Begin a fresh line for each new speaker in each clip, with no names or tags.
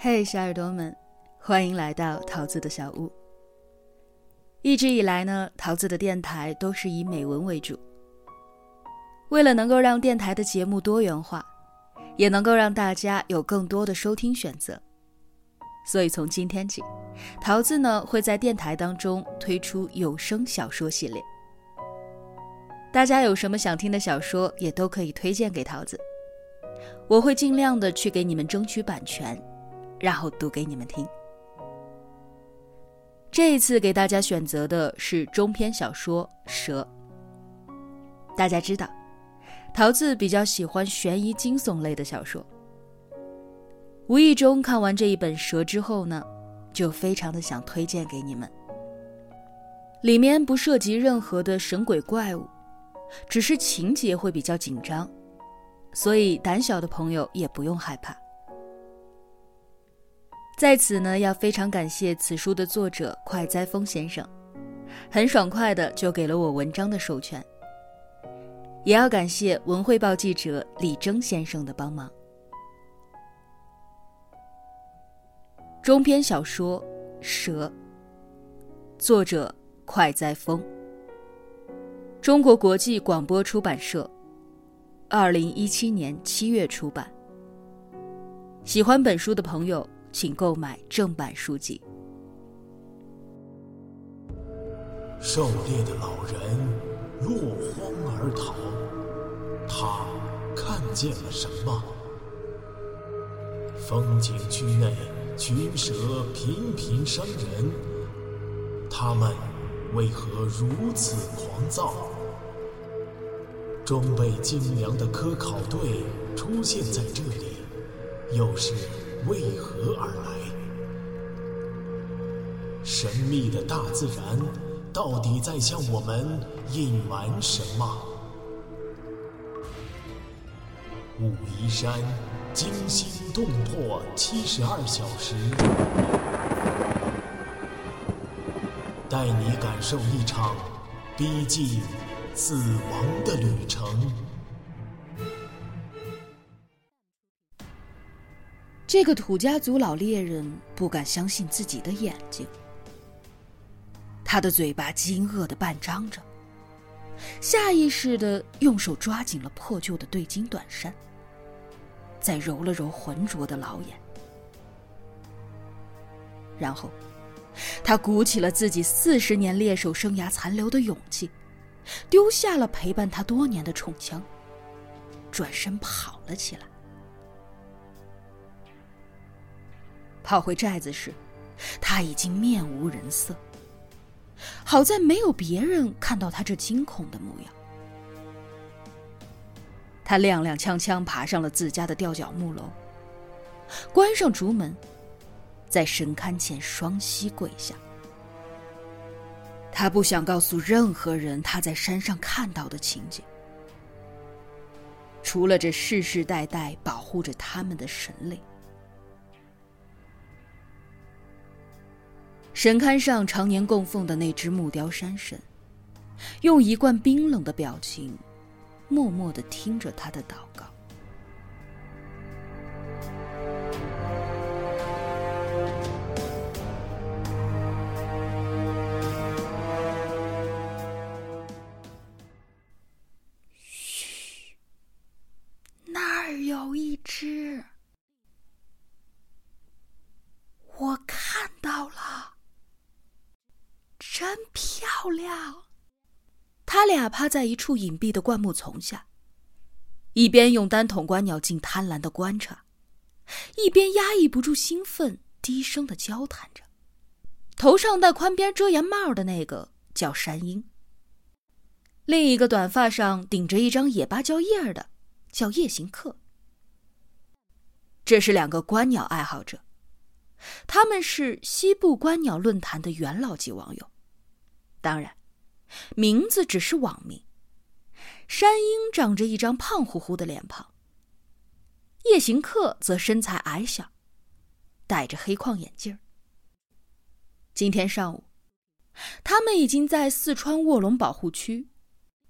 嘿，小耳朵们，欢迎来到桃子的小屋。一直以来呢，桃子的电台都是以美文为主。为了能够让电台的节目多元化，也能够让大家有更多的收听选择，所以从今天起，桃子呢会在电台当中推出有声小说系列。大家有什么想听的小说，也都可以推荐给桃子，我会尽量的去给你们争取版权，然后读给你们听。这一次给大家选择的是中篇小说《蛇》。大家知道，桃子比较喜欢悬疑惊悚类的小说。无意中看完这一本《蛇》之后呢，就非常的想推荐给你们。里面不涉及任何的神鬼怪物，只是情节会比较紧张，所以胆小的朋友也不用害怕。在此呢，要非常感谢此书的作者快哉风先生，很爽快的就给了我文章的授权。也要感谢文汇报记者李征先生的帮忙。中篇小说《蛇》，作者快哉风，中国国际广播出版社，二零一七年七月出版。喜欢本书的朋友。请购买正版书籍。
狩猎的老人落荒而逃，他看见了什么？风景区内群蛇频频伤人，他们为何如此狂躁？装备精良的科考队出现在这里，又是？为何而来？神秘的大自然到底在向我们隐瞒什么？武夷山惊心动魄七十二小时，带你感受一场逼近死亡的旅程。
这个土家族老猎人不敢相信自己的眼睛，他的嘴巴惊愕的半张着，下意识的用手抓紧了破旧的对襟短衫，再揉了揉浑浊的老眼，然后，他鼓起了自己四十年猎手生涯残留的勇气，丢下了陪伴他多年的冲枪，转身跑了起来。跑回寨子时，他已经面无人色。好在没有别人看到他这惊恐的模样。他踉踉跄跄爬上了自家的吊脚木楼，关上竹门，在神龛前双膝跪下。他不想告诉任何人他在山上看到的情景，除了这世世代代保护着他们的神灵。神龛上常年供奉的那只木雕山神，用一贯冰冷的表情，默默的听着他的祷告。漂亮。他俩趴在一处隐蔽的灌木丛下，一边用单筒观鸟镜贪婪的观察，一边压抑不住兴奋，低声的交谈着。头上戴宽边遮檐帽的那个叫山鹰，另一个短发上顶着一张野芭蕉叶的叫夜行客。这是两个观鸟爱好者，他们是西部观鸟论坛的元老级网友。当然，名字只是网名。山鹰长着一张胖乎乎的脸庞，夜行客则身材矮小，戴着黑框眼镜。今天上午，他们已经在四川卧龙保护区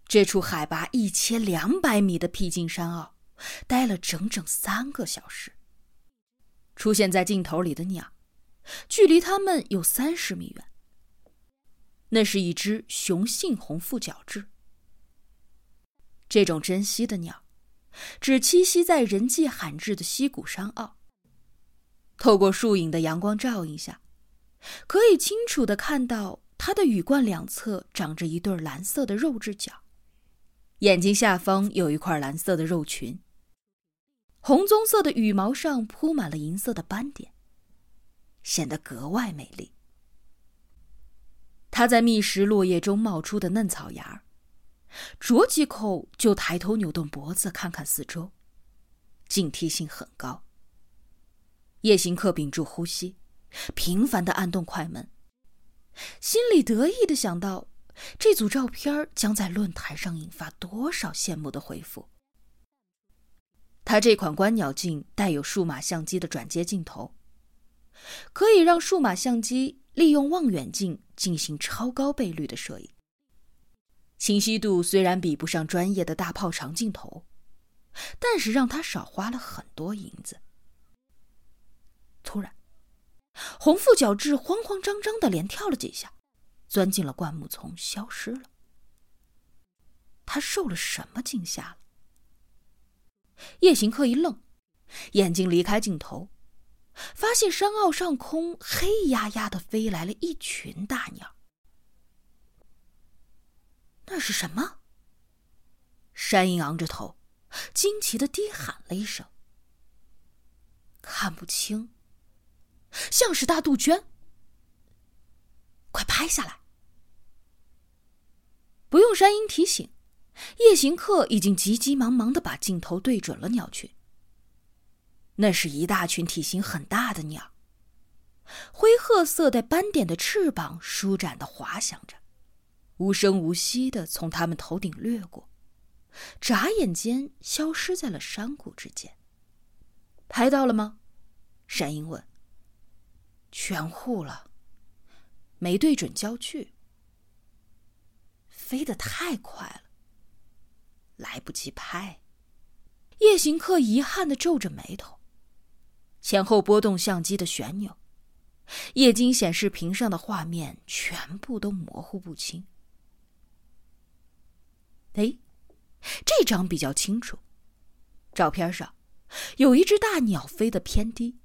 这处海拔一千两百米的僻静山坳待了整整三个小时，出现在镜头里的鸟，距离他们有三十米远。那是一只雄性红腹角雉。这种珍稀的鸟，只栖息在人迹罕至的溪谷山坳。透过树影的阳光照映下，可以清楚的看到它的羽冠两侧长着一对蓝色的肉质角，眼睛下方有一块蓝色的肉群。红棕色的羽毛上铺满了银色的斑点，显得格外美丽。它在觅食落叶中冒出的嫩草芽儿啄几口就抬头扭动脖子看看四周，警惕性很高。夜行客屏住呼吸，频繁的按动快门，心里得意的想到，这组照片将在论坛上引发多少羡慕的回复。他这款观鸟镜带有数码相机的转接镜头，可以让数码相机利用望远镜进行超高倍率的摄影。清晰度虽然比不上专业的大炮长镜头，但是让他少花了很多银子。突然，红腹角雉慌慌张张的连跳了几下，钻进了灌木丛，消失了。他受了什么惊吓了？夜行客一愣，眼睛离开镜头，发现山坳上空黑压压的飞来了一群大鸟。那是什么？山鹰昂着头，惊奇的低喊了一声：“看不清，像是大杜鹃。”快拍下来！不用山鹰提醒。夜行客已经急急忙忙的把镜头对准了鸟群。那是一大群体型很大的鸟，灰褐色带斑点的翅膀舒展的滑翔着，无声无息的从他们头顶掠过，眨眼间消失在了山谷之间。拍到了吗？山鹰问。全护了，没对准焦距，飞得太快了。来不及拍，夜行客遗憾的皱着眉头，前后拨动相机的旋钮，液晶显示屏上的画面全部都模糊不清。哎，这张比较清楚，照片上有一只大鸟飞得偏低，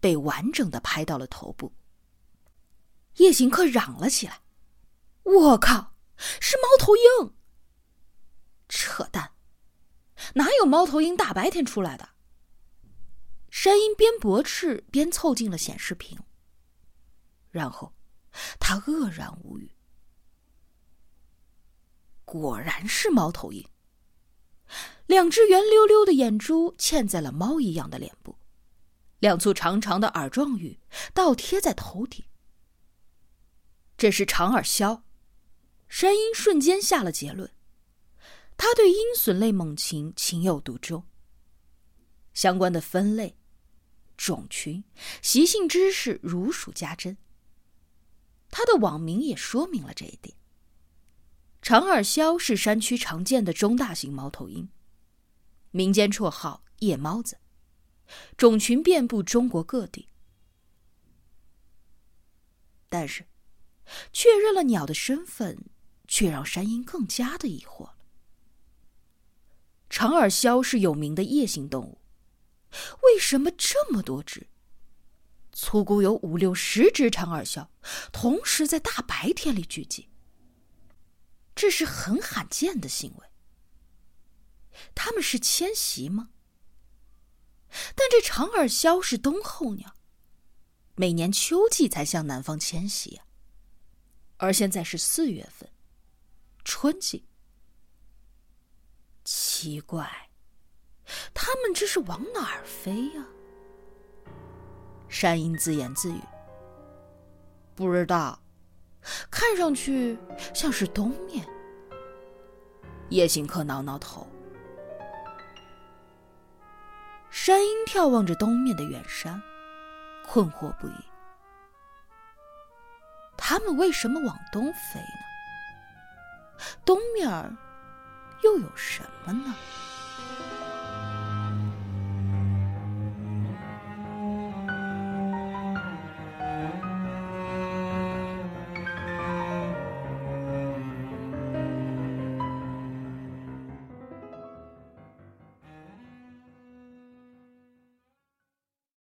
被完整的拍到了头部。夜行客嚷了起来：“我靠，是猫头鹰！”扯淡！哪有猫头鹰大白天出来的？山鹰边驳斥边凑近了显示屏，然后他愕然无语。果然是猫头鹰，两只圆溜溜的眼珠嵌在了猫一样的脸部，两簇长长的耳状羽倒贴在头顶。这是长耳鸮，山鹰瞬间下了结论。他对鹰隼类猛禽情有独钟，相关的分类、种群、习性知识如数家珍。他的网名也说明了这一点。长耳鸮是山区常见的中大型猫头鹰，民间绰号“夜猫子”，种群遍布中国各地。但是，确认了鸟的身份，却让山鹰更加的疑惑。长耳鸮是有名的夜行动物，为什么这么多只？粗估有五六十只长耳鸮同时在大白天里聚集，这是很罕见的行为。它们是迁徙吗？但这长耳鸮是冬候鸟，每年秋季才向南方迁徙啊，而现在是四月份，春季。奇怪，他们这是往哪儿飞呀？山鹰自言自语：“不知道，看上去像是东面。”夜行客挠挠头。山鹰眺望着东面的远山，困惑不已。他们为什么往东飞呢？东面儿。又有什么呢？